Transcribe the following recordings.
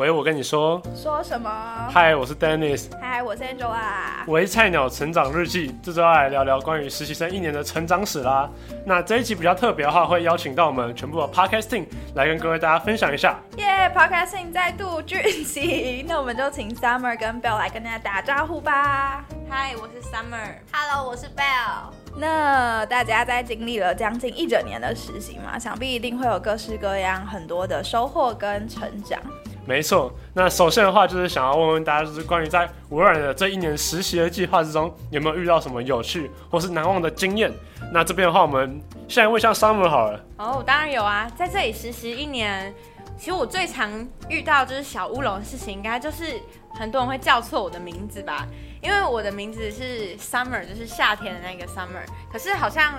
喂，我跟你说，说什么？嗨，我是 Dennis。嗨，我是 Angela。喂，菜鸟成长日记，这周要来聊聊关于实习生一年的成长史啦。那这一集比较特别的话，会邀请到我们全部的 Podcasting 来跟各位大家分享一下。耶、yeah，Podcasting 再度聚集，那我们就请 Summer 跟 Bell 来跟大家打招呼吧。嗨，我是 Summer。Hello，我是 Bell。那大家在经历了将近一整年的实习嘛，想必一定会有各式各样很多的收获跟成长。没错，那首先的话就是想要问问大家，就是关于在微软的这一年实习的计划之中，有没有遇到什么有趣或是难忘的经验？那这边的话，我们现在问一下 Summer 好了。哦，当然有啊，在这里实习一年，其实我最常遇到就是小乌龙的事情，应该就是很多人会叫错我的名字吧，因为我的名字是 Summer，就是夏天的那个 Summer，可是好像。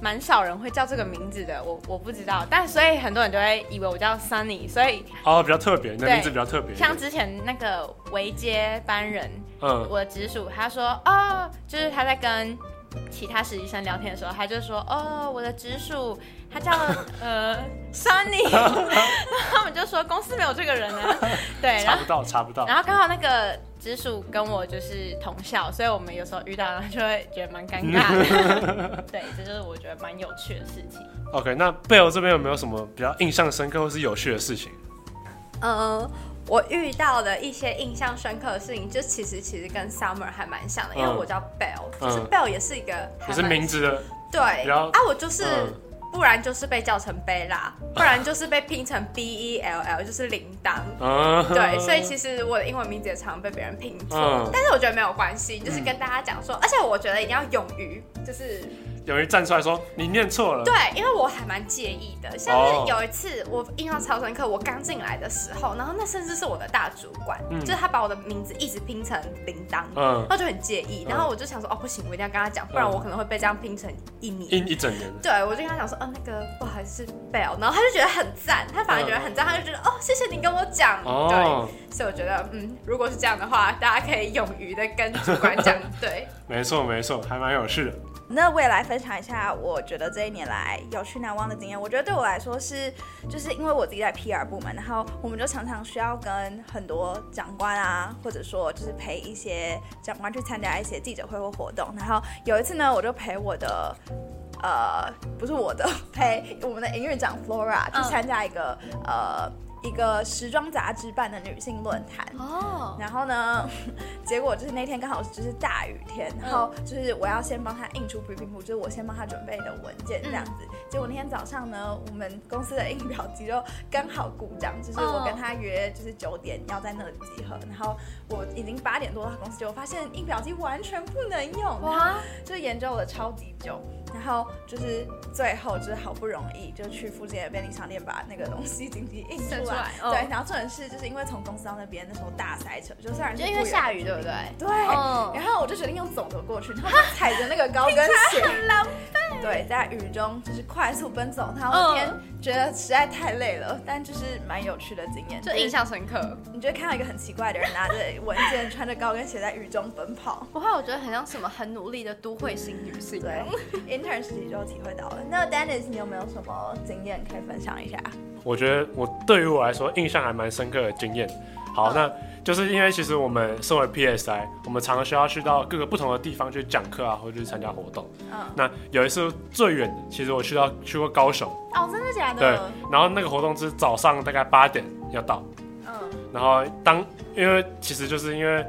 蛮少人会叫这个名字的，我我不知道，但所以很多人就会以为我叫 Sunny，所以哦，比较特别，你的名字比较特别。像之前那个维接班人，嗯，我的直属他说哦，就是他在跟其他实习生聊天的时候，他就说哦，我的直属他叫 呃 Sunny，他们就说公司没有这个人呢，对，查不到查不到，然后刚好那个。直属跟我就是同校，所以我们有时候遇到了就会觉得蛮尴尬的。对，这就是我觉得蛮有趣的事情。OK，那贝欧这边有没有什么比较印象深刻或是有趣的事情？呃，我遇到的一些印象深刻的事情，就其实其实跟 Summer 还蛮像的，因为我叫 Bell，就是 Bell 也是一个，也是名字的。对，啊，我就是。嗯不然就是被叫成贝拉，不然就是被拼成 B E L L，就是铃铛。对，所以其实我的英文名字也常常被别人拼错，但是我觉得没有关系，就是跟大家讲说，而且我觉得一定要勇于，就是。有人站出来说你念错了。对，因为我还蛮介意的。像是有一次我印象超深刻，我刚进来的时候，然后那甚至是我的大主管，嗯、就是他把我的名字一直拼成铃铛，嗯，他就很介意。然后我就想说，哦，不行，我一定要跟他讲，不然我可能会被这样拼成一年一一整年。对，我就跟他讲说，哦，那个不好意思，Bell，然后他就觉得很赞，他反而觉得很赞，他就觉得哦，谢谢你跟我讲。哦、对，所以我觉得，嗯，如果是这样的话，大家可以勇于的跟主管讲，对，没错没错，还蛮有趣的。那我也来分享一下，我觉得这一年来有趣难忘的经验。我觉得对我来说是，就是因为我自己在 PR 部门，然后我们就常常需要跟很多长官啊，或者说就是陪一些长官去参加一些记者会或活动。然后有一次呢，我就陪我的，呃，不是我的，陪我们的营运长 Flora 去参加一个，呃。一个时装杂志办的女性论坛。哦，然后呢，结果就是那天刚好就是大雨天，然后就是我要先帮他印出 briefing 就是我先帮他准备的文件这样子。结果那天早上呢，我们公司的印表机就刚好故障，就是我跟他约就是九点要在那里集合，然后我已经八点多到公司，结果发现印表机完全不能用，哇，就研究了超级久。然后就是最后就是好不容易就去附近的便利商店把那个东西紧急印出来，出来哦、对。然后重点是就是因为从公司到那边那时候大塞车，就虽然是就因为下雨对不对？对。哦、然后我就决定用走的过去，然后就踩着那个高跟鞋，很。对，在雨中就是快速奔走。然后那天觉得实在太累了，但就是蛮有趣的经验，就印象深刻。你就会看到一个很奇怪的人拿着文件，穿着高跟鞋在雨中奔跑。不会，我觉得很像什么很努力的都会型女性。对。Intern 时期就体会到了。那 Dennis，你有没有什么经验可以分享一下？我觉得我对于我来说印象还蛮深刻的经验。好，那就是因为其实我们身为 PSI，我们常常需要去到各个不同的地方去讲课啊，或者去参加活动。嗯。那有一次最远的，其实我去到去过高雄。哦，真的假的？对。然后那个活动是早上大概八点要到。嗯。然后当因为其实就是因为。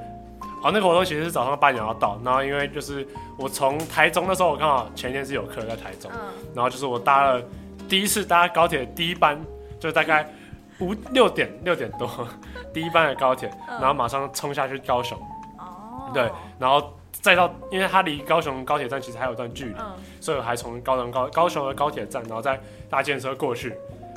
哦，那个活动其实是早上八点要到，然后因为就是我从台中那时候，我刚好前一天是有课在台中，嗯、然后就是我搭了第一次搭高铁第一班，就大概五六点六点多第一班的高铁，然后马上冲下去高雄，哦，对，然后再到，因为它离高雄高铁站其实还有段距离，嗯、所以我还从高雄高高雄的高铁站，然后再搭建车过去。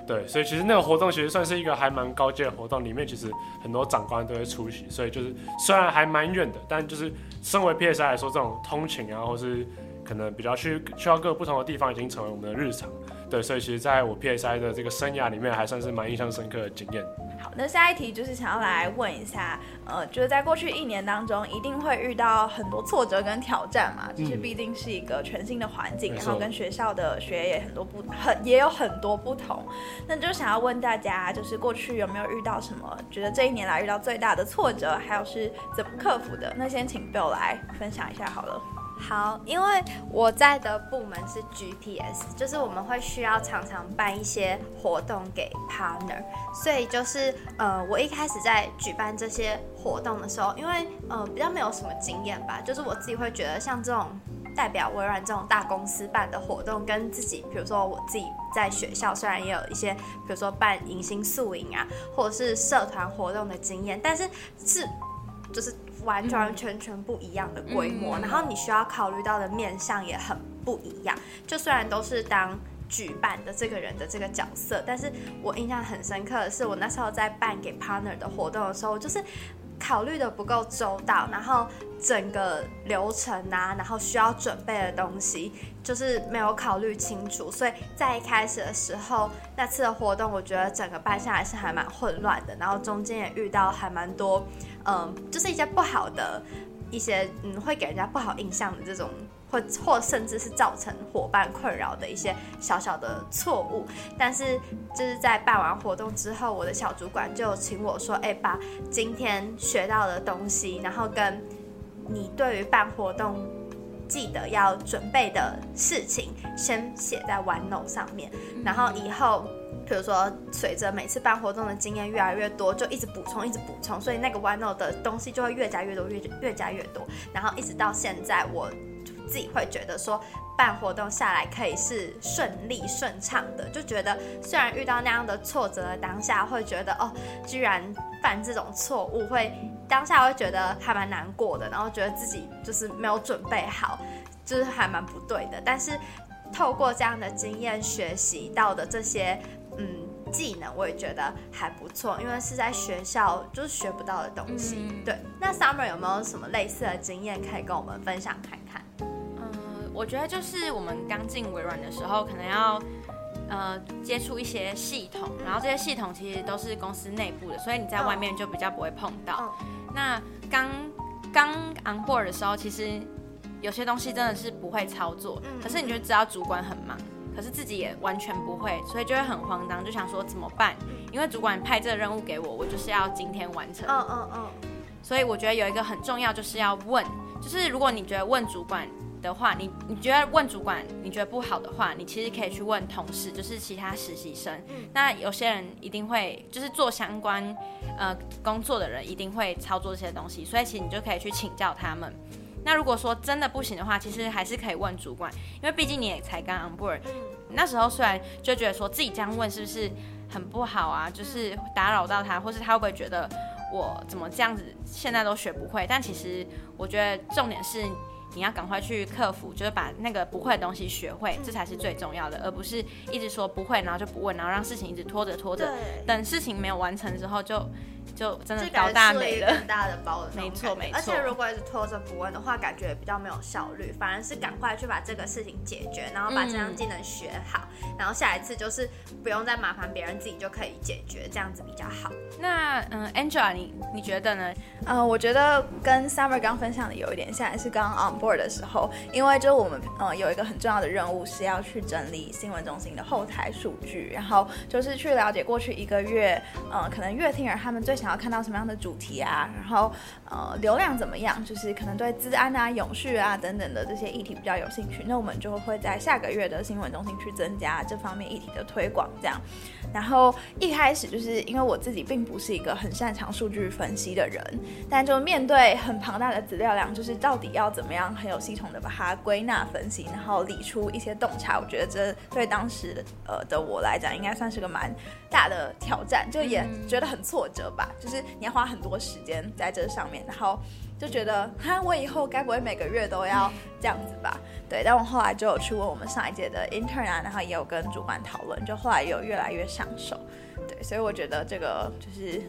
对，所以其实那个活动其实算是一个还蛮高阶的活动，里面其实很多长官都会出席，所以就是虽然还蛮远的，但就是身为 PSI 来说，这种通勤啊，或是可能比较去去到各个不同的地方，已经成为我们的日常。对，所以其实在我 PSI 的这个生涯里面，还算是蛮印象深刻的经验。好，那下一题就是想要来问一下，呃，就是在过去一年当中，一定会遇到很多挫折跟挑战嘛，就是毕竟是一个全新的环境，嗯、然后跟学校的学业也很多不很也有很多不同。那就想要问大家，就是过去有没有遇到什么，觉得这一年来遇到最大的挫折，还有是怎么克服的？那先请 Bill 来分享一下好了。好，因为我在的部门是 GPS，就是我们会需要常常办一些活动给 partner，所以就是呃，我一开始在举办这些活动的时候，因为呃比较没有什么经验吧，就是我自己会觉得像这种代表微软这种大公司办的活动，跟自己比如说我自己在学校虽然也有一些，比如说办迎新宿营啊，或者是社团活动的经验，但是是就是。完完全全不一样的规模，嗯、然后你需要考虑到的面向也很不一样。就虽然都是当举办的这个人的这个角色，但是我印象很深刻的是，我那时候在办给 partner 的活动的时候，就是考虑的不够周到，然后整个流程啊，然后需要准备的东西，就是没有考虑清楚。所以在一开始的时候，那次的活动，我觉得整个办下来是还蛮混乱的，然后中间也遇到还蛮多。嗯，就是一些不好的一些，嗯，会给人家不好印象的这种，或或甚至是造成伙伴困扰的一些小小的错误。但是就是在办完活动之后，我的小主管就请我说：“哎，把今天学到的东西，然后跟你对于办活动记得要准备的事情，先写在 OneNote 上面，然后以后。”比如说，随着每次办活动的经验越来越多，就一直补充，一直补充，所以那个 OneNote 的东西就会越加越多，越越加越多。然后一直到现在，我自己会觉得说，办活动下来可以是顺利顺畅的，就觉得虽然遇到那样的挫折当下，会觉得哦，居然犯这种错误，会当下会觉得还蛮难过的，然后觉得自己就是没有准备好，就是还蛮不对的。但是透过这样的经验学习到的这些。嗯，技能我也觉得还不错，因为是在学校就是学不到的东西。嗯、对，那 Summer 有没有什么类似的经验可以跟我们分享看看？嗯，我觉得就是我们刚进微软的时候，可能要呃接触一些系统，然后这些系统其实都是公司内部的，所以你在外面就比较不会碰到。嗯、那刚刚 on board 的时候，其实有些东西真的是不会操作，嗯、可是你就知道主管很忙。可是自己也完全不会，所以就会很慌张，就想说怎么办？因为主管派这个任务给我，我就是要今天完成。嗯嗯嗯。所以我觉得有一个很重要，就是要问，就是如果你觉得问主管的话，你你觉得问主管你觉得不好的话，你其实可以去问同事，就是其他实习生。那有些人一定会，就是做相关呃工作的人一定会操作这些东西，所以其实你就可以去请教他们。那如果说真的不行的话，其实还是可以问主管，因为毕竟你也才刚 on board。那时候虽然就觉得说自己这样问是不是很不好啊，就是打扰到他，或是他会不会觉得我怎么这样子现在都学不会？但其实我觉得重点是你要赶快去克服，就是把那个不会的东西学会，这才是最重要的，而不是一直说不会，然后就不问，然后让事情一直拖着拖着，等事情没有完成之后就。就真的搞大没了，很大的包的，没错没错。而且如果一直拖着不问的话，感觉比较没有效率，反而是赶快去把这个事情解决，然后把这项技能学好，嗯、然后下一次就是不用再麻烦别人，自己就可以解决，这样子比较好。那嗯，Angela，你你觉得呢？嗯，我觉得跟 Summer 刚分享的有一点像，是刚 on board 的时候，因为就我们嗯有一个很重要的任务是要去整理新闻中心的后台数据，然后就是去了解过去一个月嗯可能乐听人他们最想要看到什么样的主题啊？然后呃，流量怎么样？就是可能对资安啊、永续啊等等的这些议题比较有兴趣，那我们就会在下个月的新闻中心去增加这方面议题的推广，这样。然后一开始就是因为我自己并不是一个很擅长数据分析的人，但就面对很庞大的资料量，就是到底要怎么样很有系统的把它归纳分析，然后理出一些洞察，我觉得这对当时呃的我来讲，应该算是个蛮大的挑战，就也觉得很挫折吧。就是你要花很多时间在这上面面，然后就觉得哈，我以后该不会每个月都要这样子吧？对，但我后来就有去问我们上一届的 intern 啊，然后也有跟主管讨论，就后来有越来越上手。对，所以我觉得这个就是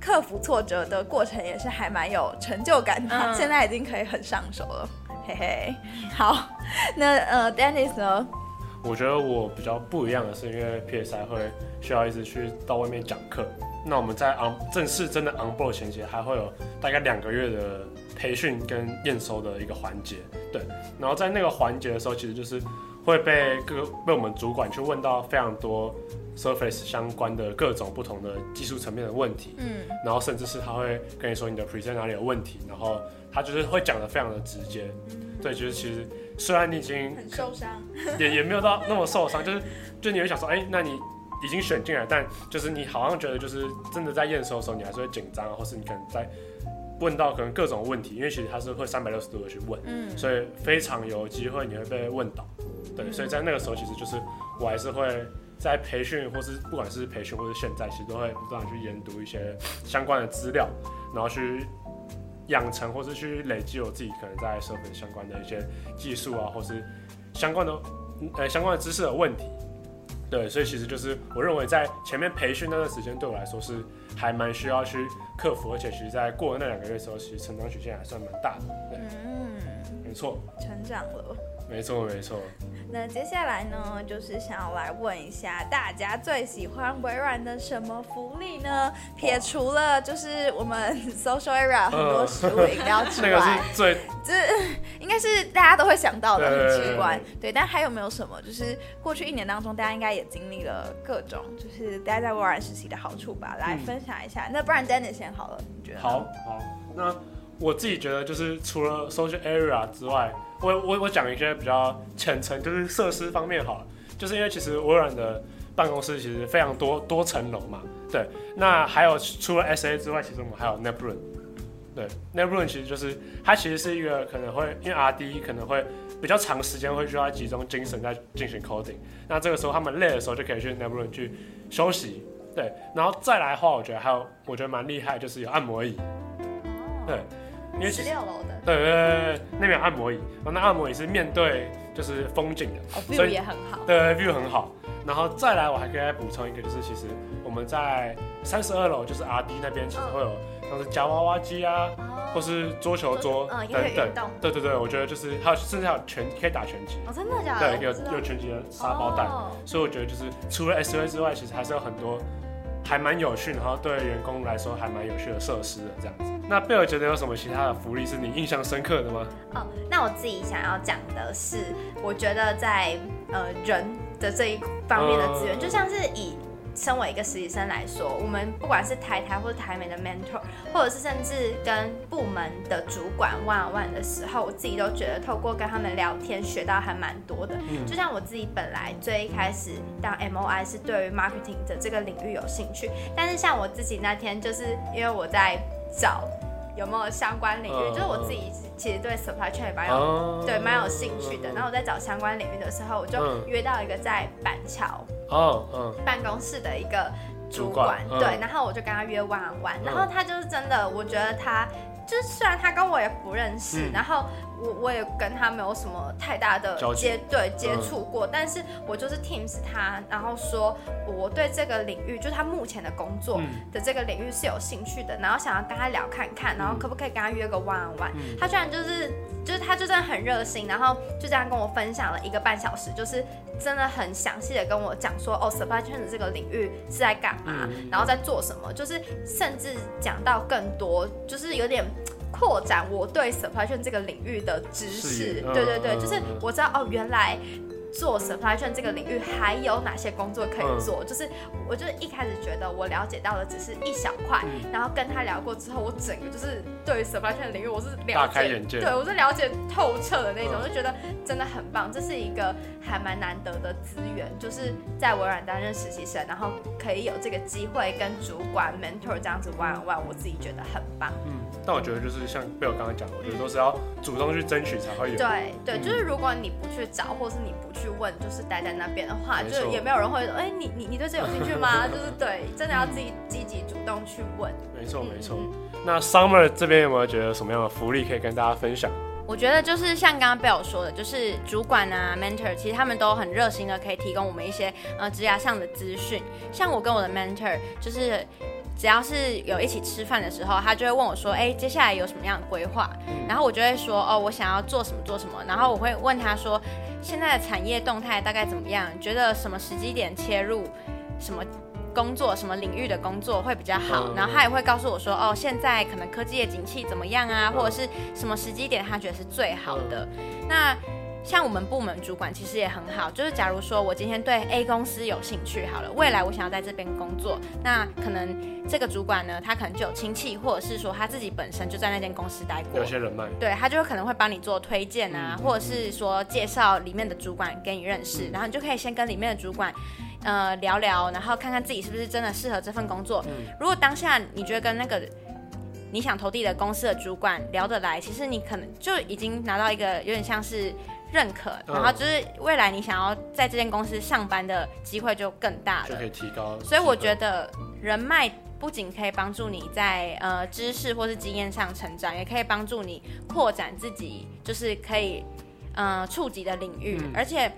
克服挫折的过程也是还蛮有成就感的，嗯、现在已经可以很上手了，嘿嘿。好，那呃，Dennis 呢？我觉得我比较不一样的是，因为 PSI 会需要一直去到外面讲课。那我们在 on 正式真的 on board 前期，还会有大概两个月的培训跟验收的一个环节。对，然后在那个环节的时候，其实就是会被各被我们主管去问到非常多 Surface 相关的各种不同的技术层面的问题。嗯，然后甚至是他会跟你说你的 present 哪里有问题，然后他就是会讲得非常的直接。对，就是其实虽然你已经很受伤，也也没有到那么受伤，就是就你会想说，哎，那你。已经选进来，但就是你好像觉得，就是真的在验收的时候，你还是会紧张，或是你可能在问到可能各种问题，因为其实他是会三百六十度的去问，嗯，所以非常有机会你会被问到，对，嗯、所以在那个时候，其实就是我还是会在培训，或是不管是培训或是现在，其实都会不断去研读一些相关的资料，然后去养成或是去累积我自己可能在社会相关的一些技术啊，或是相关的呃相关的知识的问题。对，所以其实就是我认为在前面培训那段时间对我来说是还蛮需要去克服，而且其实，在过了那两个月的时候，其实成长曲线还算蛮大的。对，嗯，没错，成长了。没错，没错。那接下来呢，就是想要来问一下大家最喜欢微软的什么福利呢？撇除了就是我们 Social Area 很多食物饮料之外，那个是最这应该是大家都会想到的，很直观。对，但还有没有什么？就是过去一年当中，大家应该也经历了各种，就是待在微软实习的好处吧？来分享一下。嗯、那不然 Dennis 先好了，你觉得？好好，那我自己觉得就是除了 Social Area 之外。我我我讲一些比较浅层，就是设施方面好了，就是因为其实微软的办公室其实非常多多层楼嘛，对。那还有除了 SA 之外，其实我们还有 NetBlue，对，NetBlue 其实就是它其实是一个可能会因为 RD 可能会比较长时间会需要集中精神在进行 coding，那这个时候他们累的时候就可以去 NetBlue 去休息，对。然后再来的话，我觉得还有我觉得蛮厉害，就是有按摩椅，对。因为十六楼的，对对对对，那边有按摩椅，然后那按摩椅是面对就是风景的，哦，view 也很好，对，view 很好。然后再来，我还可以再补充一个，就是其实我们在三十二楼，就是 RD 那边，其实会有像是夹娃娃机啊，或是桌球桌等等。对对对，我觉得就是还有甚至还有拳可以打拳击。哦，真的假的？对，有有拳击的沙包袋。所以我觉得就是除了 SUA 之外，其实还是有很多还蛮有趣，然后对员工来说还蛮有趣的设施的这样子。那贝尔觉得有什么其他的福利是你印象深刻的吗？哦，那我自己想要讲的是，我觉得在呃人的这一方面的资源，就像是以。身为一个实习生来说，我们不管是台台或者台美的 mentor，或者是甚至跟部门的主管 one on one 的时候，我自己都觉得透过跟他们聊天学到还蛮多的。嗯，就像我自己本来最一开始当 MOI 是对于 marketing 的这个领域有兴趣，但是像我自己那天就是因为我在找。有没有相关领域？就是我自己其实对 supply chain 也蛮有，对蛮有兴趣的。然后我在找相关领域的时候，我就约到一个在板桥哦办公室的一个主管，对，然后我就跟他约玩玩然后他就是真的，我觉得他就是虽然他跟我也不认识，然后。我我也跟他没有什么太大的接对接触过，嗯、但是我就是 Teams 他，然后说我对这个领域，就是他目前的工作的这个领域是有兴趣的，然后想要跟他聊看看，然后可不可以跟他约个 one on one？他居然就是就是他就真的很热心，然后就这样跟我分享了一个半小时，就是真的很详细的跟我讲说哦，supply chain 的这个领域是在干嘛，然后在做什么，就是甚至讲到更多，就是有点。扩展我对 supply chain 这个领域的知识，对对对，就是我知道哦，原来。做 supply chain 这个领域还有哪些工作可以做？嗯、就是我就是一开始觉得我了解到的只是一小块，嗯、然后跟他聊过之后，我整个就是对于 supply chain 的领域我是了解，大开眼界，对我是了解透彻的那种，嗯、就觉得真的很棒。这是一个还蛮难得的资源，就是在微软担任实习生，然后可以有这个机会跟主管 mentor 这样子 one on one，我自己觉得很棒。嗯，但我觉得就是像贝尔刚刚讲的，我觉得都是要主动去争取才会有。对对，就是如果你不去找，或是你不去。去问，就是待在那边的话，就也没有人会说，哎、欸，你你你对这有兴趣吗？就是对，真的要自己积极主动去问。没错没错。嗯、那 Summer 这边有没有觉得什么样的福利可以跟大家分享？我觉得就是像刚刚贝尔说的，就是主管啊、mentor，其实他们都很热心的，可以提供我们一些呃职涯上的资讯。像我跟我的 mentor，就是。只要是有一起吃饭的时候，他就会问我说：“哎，接下来有什么样的规划？”然后我就会说：“哦，我想要做什么做什么。”然后我会问他说：“现在的产业动态大概怎么样？觉得什么时机点切入？什么？”工作什么领域的工作会比较好？然后他也会告诉我说，哦，现在可能科技的景气怎么样啊，或者是什么时机点他觉得是最好的。那像我们部门主管其实也很好，就是假如说我今天对 A 公司有兴趣，好了，未来我想要在这边工作，那可能这个主管呢，他可能就有亲戚，或者是说他自己本身就在那间公司待过，有些人脉，对，他就可能会帮你做推荐啊，或者是说介绍里面的主管给你认识，然后你就可以先跟里面的主管。呃，聊聊，然后看看自己是不是真的适合这份工作。嗯，如果当下你觉得跟那个你想投递的公司的主管聊得来，其实你可能就已经拿到一个有点像是认可，嗯，然后就是未来你想要在这间公司上班的机会就更大了，就可以提高。所以我觉得人脉不仅可以帮助你在呃知识或是经验上成长，也可以帮助你扩展自己，就是可以呃触及的领域，嗯，而且。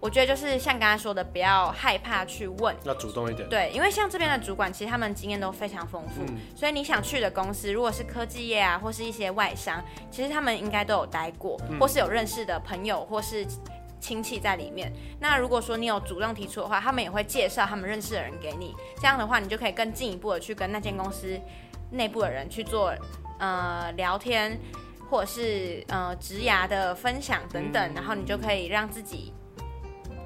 我觉得就是像刚才说的，不要害怕去问，要主动一点。对，因为像这边的主管，其实他们经验都非常丰富，嗯，所以你想去的公司，如果是科技业啊，或是一些外商，其实他们应该都有待过，嗯，或是有认识的朋友或是亲戚在里面。那如果说你有主动提出的话，他们也会介绍他们认识的人给你。这样的话，你就可以更进一步的去跟那间公司内部的人去做呃聊天，或者是呃职涯的分享等等，嗯，然后你就可以让自己。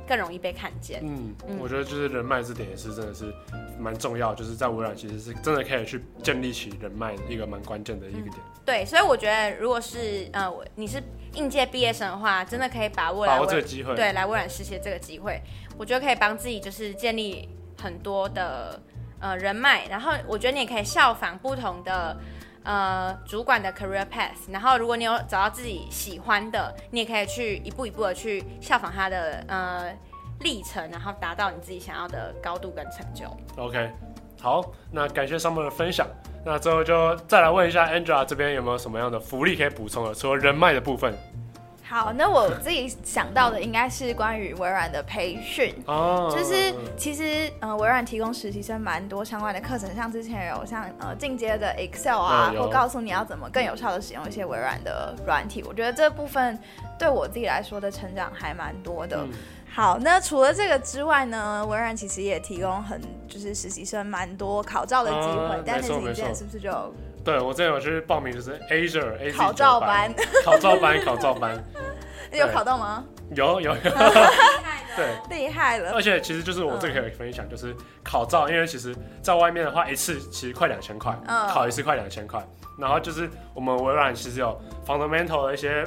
更容易被看见。嗯，我觉得就是人脉这点也是真的是蛮重要，就是在微软其实是真的可以去建立起人脉一个蛮关键的一个点。嗯。对，所以我觉得如果是呃你是应届毕业生的话，真的可以把握来把握这个机会，对，来微软实习这个机会，我觉得可以帮自己就是建立很多的呃人脉，然后我觉得你也可以效仿不同的。呃，主管的 career path，然后如果你有找到自己喜欢的，你也可以去一步一步的去效仿他的呃历程，然后达到你自己想要的高度跟成就。OK，好，那感谢 Summer 的分享。那最后就再来问一下 Angela 这边有没有什么样的福利可以补充的，除了人脉的部分。好，那我自己想到的应该是关于微软的培训，哦，就是其实呃微软提供实习生蛮多相关的课程，像之前有像呃进阶的 Excel 啊，或告诉你要怎么更有效的使用一些微软的软体，我觉得这部分对我自己来说的成长还蛮多的。嗯。好，那除了这个之外呢，微软其实也提供很就是实习生蛮多考照的机会，啊，但是你之前是不是就？对，我之前有去报名，就是 Azure 考照班，考照班，考照班，你 有考到吗？有有有，厉害的，对，厉害了。而且其实就是我这个可以分享，就是考照，因为其实在外面的话，一次其实快两千块，考一次快两千块。然后就是我们微软其实有 fundamental 的一些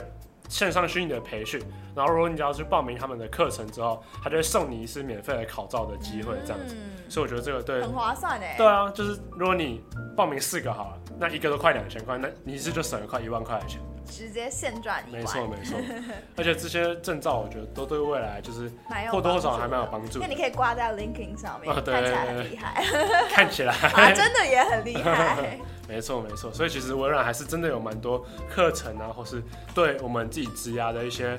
线上虚拟的培训。然后，如果你只要去报名他们的课程之后，他就会送你一次免费的考照的机会，这样子。嗯、所以我觉得这个对很划算哎。对啊，就是如果你报名四个好了，那一个都快两千块，那你一次就省了快一万块的钱，直接现赚一万。没错没错，而且这些证照我觉得都对未来就是或多或少还蛮有帮助。那你可以挂在 LinkedIn 上面，哦、对看起来很厉害。看起来 啊，真的也很厉害。没错没错，所以其实微软还是真的有蛮多课程啊，或是对我们自己职涯的一些。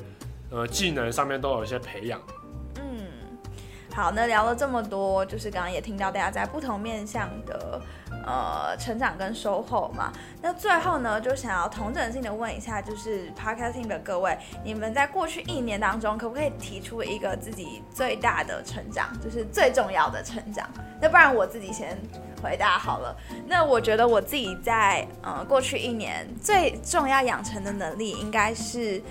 呃，技能上面都有一些培养。好，那聊了这么多，就是刚刚也听到大家在不同面向的呃成长跟收获嘛。那最后呢，就想要同整性的问一下，就是 Podcasting 的各位，你们在过去一年当中，可不可以提出一个自己最大的成长，就是最重要的成长？那不然我自己先回答好了。那我觉得我自己在呃过去一年最重要养成的能力，应该是。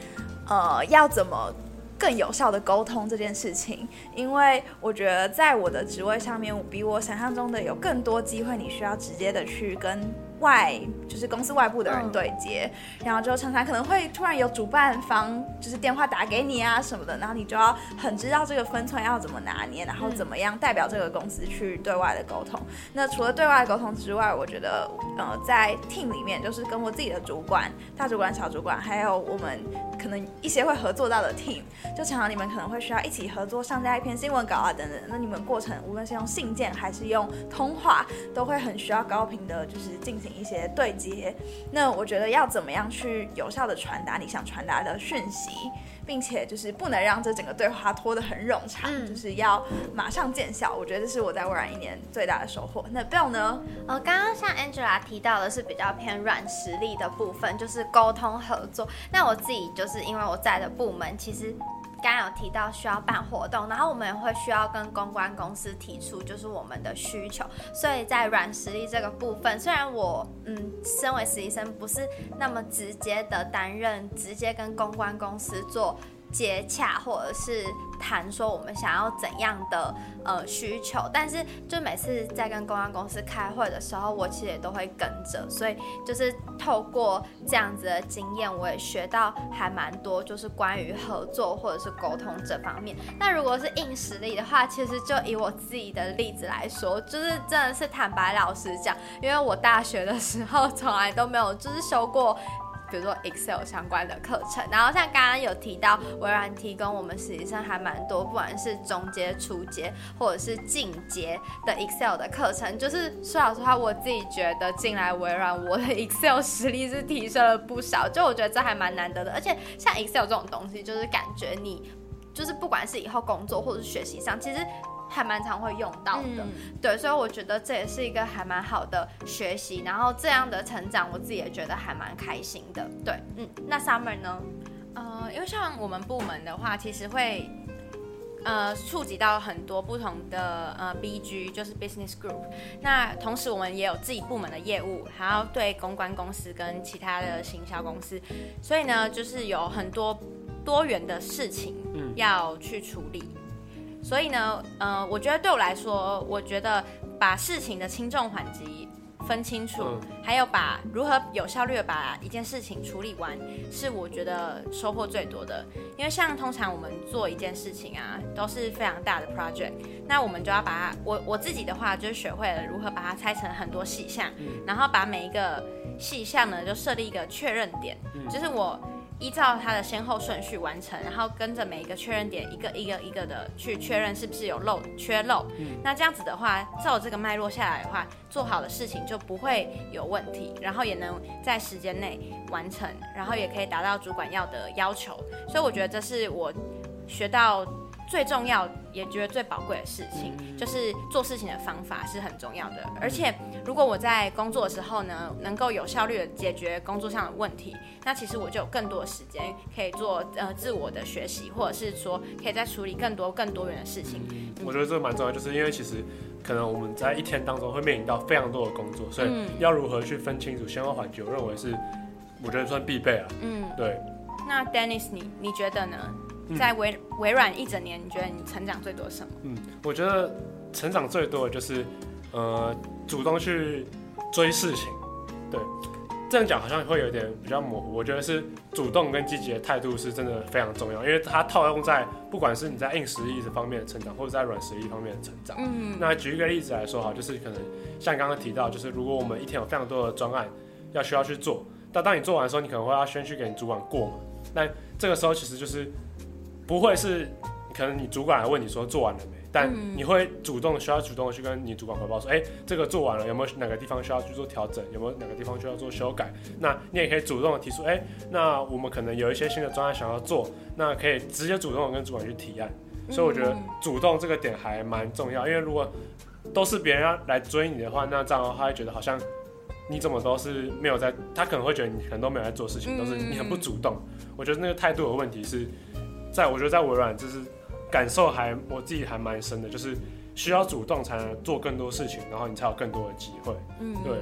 呃，要怎么更有效的沟通这件事情？因为我觉得在我的职位上面，我比我想象中的有更多机会，你需要直接的去跟。外就是公司外部的人对接，嗯，然后就常常可能会突然有主办方就是电话打给你啊什么的，然后你就要很知道这个分寸要怎么拿捏，然后怎么样代表这个公司去对外的沟通。那除了对外沟通之外，我觉得呃在 team 里面就是跟我自己的主管、大主管、小主管，还有我们可能一些会合作到的 team，就常常你们可能会需要一起合作上架一篇新闻稿啊等等。那你们过程无论是用信件还是用通话，都会很需要高频的，就是进行一些对接。那我觉得要怎么样去有效的传达你想传达的讯息？并且就是不能让这整个对话拖得很冗长，嗯、就是要马上见效。我觉得这是我在微软一年最大的收获。那 Belle 呢？呃，刚刚像 Angela 提到的是比较偏软实力的部分，就是沟通合作。那我自己就是是因为我在的部门其实。刚刚有提到需要办活动，然后我们也会需要跟公关公司提出就是我们的需求，所以在软实力这个部分，虽然我嗯身为实习生不是那么直接的担任，直接跟公关公司做。接洽或者是谈说我们想要怎样的呃需求，但是就每次在跟公关公司开会的时候，我其实也都会跟着，所以就是透过这样子的经验，我也学到还蛮多，就是关于合作或者是沟通这方面。那如果是硬实力的话，其实就以我自己的例子来说，就是真的是坦白老实讲，因为我大学的时候从来都没有就是修过。比如说 Excel 相关的课程，然后像刚刚有提到，微软提供我们实习生还蛮多，不管是中阶、初阶或者是进阶的 Excel 的课程。就是说老实话，我自己觉得进来微软，我的 Excel 实力是提升了不少。就我觉得这还蛮难得的，而且像 Excel 这种东西，就是感觉你就是不管是以后工作或者是学习上，其实。还蛮常会用到的，嗯、对，所以我觉得这也是一个还蛮好的学习，然后这样的成长，我自己也觉得还蛮开心的，对，嗯，那 Summer 呢？呃，因为像我们部门的话，其实会呃触及到很多不同的呃 BG，就是 Business Group，那同时我们也有自己部门的业务，还要对公关公司跟其他的行销公司，所以呢，就是有很多多元的事情要去处理。嗯所以呢，呃，我觉得对我来说，我觉得把事情的轻重缓急分清楚，嗯、还有把如何有效率的把一件事情处理完，是我觉得收获最多的。因为像通常我们做一件事情啊，都是非常大的 project，那我们就要把它，我我自己的话就是学会了如何把它拆成很多细项，嗯、然后把每一个细项呢，就设立一个确认点，嗯、就是我。依照它的先后顺序完成，然后跟着每一个确认点，一个一个一个的去确认是不是有漏缺漏。嗯，那这样子的话，照这个脉络下来的话，做好的事情就不会有问题，然后也能在时间内完成，然后也可以达到主管要的要求。所以我觉得这是我学到。最重要也觉得最宝贵的事情，就是做事情的方法是很重要的。而且，如果我在工作的时候呢，能够有效率的解决工作上的问题，那其实我就有更多的时间可以做呃自我的学习，或者是说可以再处理更多更多元的事情。我觉得这个蛮重要，就是因为其实可能我们在一天当中会面临到非常多的工作，所以要如何去分清楚先后环节，我认为是我觉得算必备啊。嗯，对。那 Dennis，你你觉得呢？在微微软一整年，你觉得你成长最多什么？嗯，我觉得成长最多的就是，呃，主动去追事情。对，这样讲好像会有点比较模糊。我觉得是主动跟积极的态度是真的非常重要，因为它套用在不管是你在硬实力这方面的成长，或者在软实力方面的成长。嗯，那举一个例子来说哈，就是可能像刚刚提到，就是如果我们一天有非常多的专案要需要去做，但当你做完的时候，你可能会要先去给你主管过嘛。那这个时候其实就是。不会是，可能你主管来问你说做完了没？但你会主动需要主动的去跟你主管汇报说，哎，这个做完了，有没有哪个地方需要去做调整？有没有哪个地方需要做修改？那你也可以主动的提出，哎，那我们可能有一些新的专案想要做，那可以直接主动的跟主管去提案。所以我觉得主动这个点还蛮重要，因为如果都是别人要来追你的话，那这样的话他会觉得好像你怎么都是没有在，他可能会觉得你可能都没有在做事情，都是你很不主动。我觉得那个态度的问题是。在我觉得在微软就是感受还我自己还蛮深的，就是需要主动才能做更多事情，然后你才有更多的机会。嗯，对。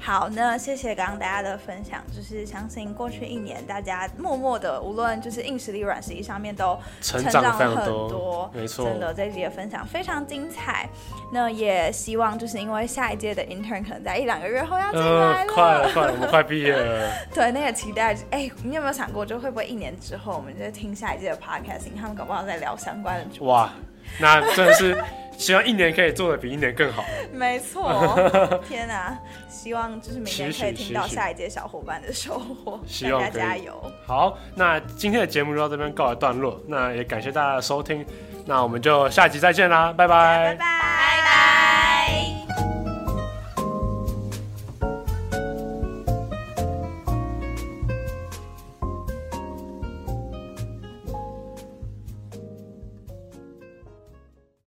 好，那谢谢刚刚大家的分享，就是相信过去一年大家默默的，无论就是硬实力、软实力上面都成长了很多，多没错，真的这一集的分享非常精彩。那也希望就是因为下一届的 intern 可能在一两个月后要进来了，呃、快了，快了，我们快毕业了。对，那个期待，哎、欸，你有没有想过，就会不会一年之后，我们就听下一届的 podcasting，他们搞不好在聊相关的主题？哇，那真的是。希望一年可以做的比一年更好。没错，天哪！希望就是每年可以听到下一届小伙伴的收获，希望大家加油。好，那今天的节目就到这边告一段落，那也感谢大家的收听，那我们就下集再见啦，拜拜。拜拜。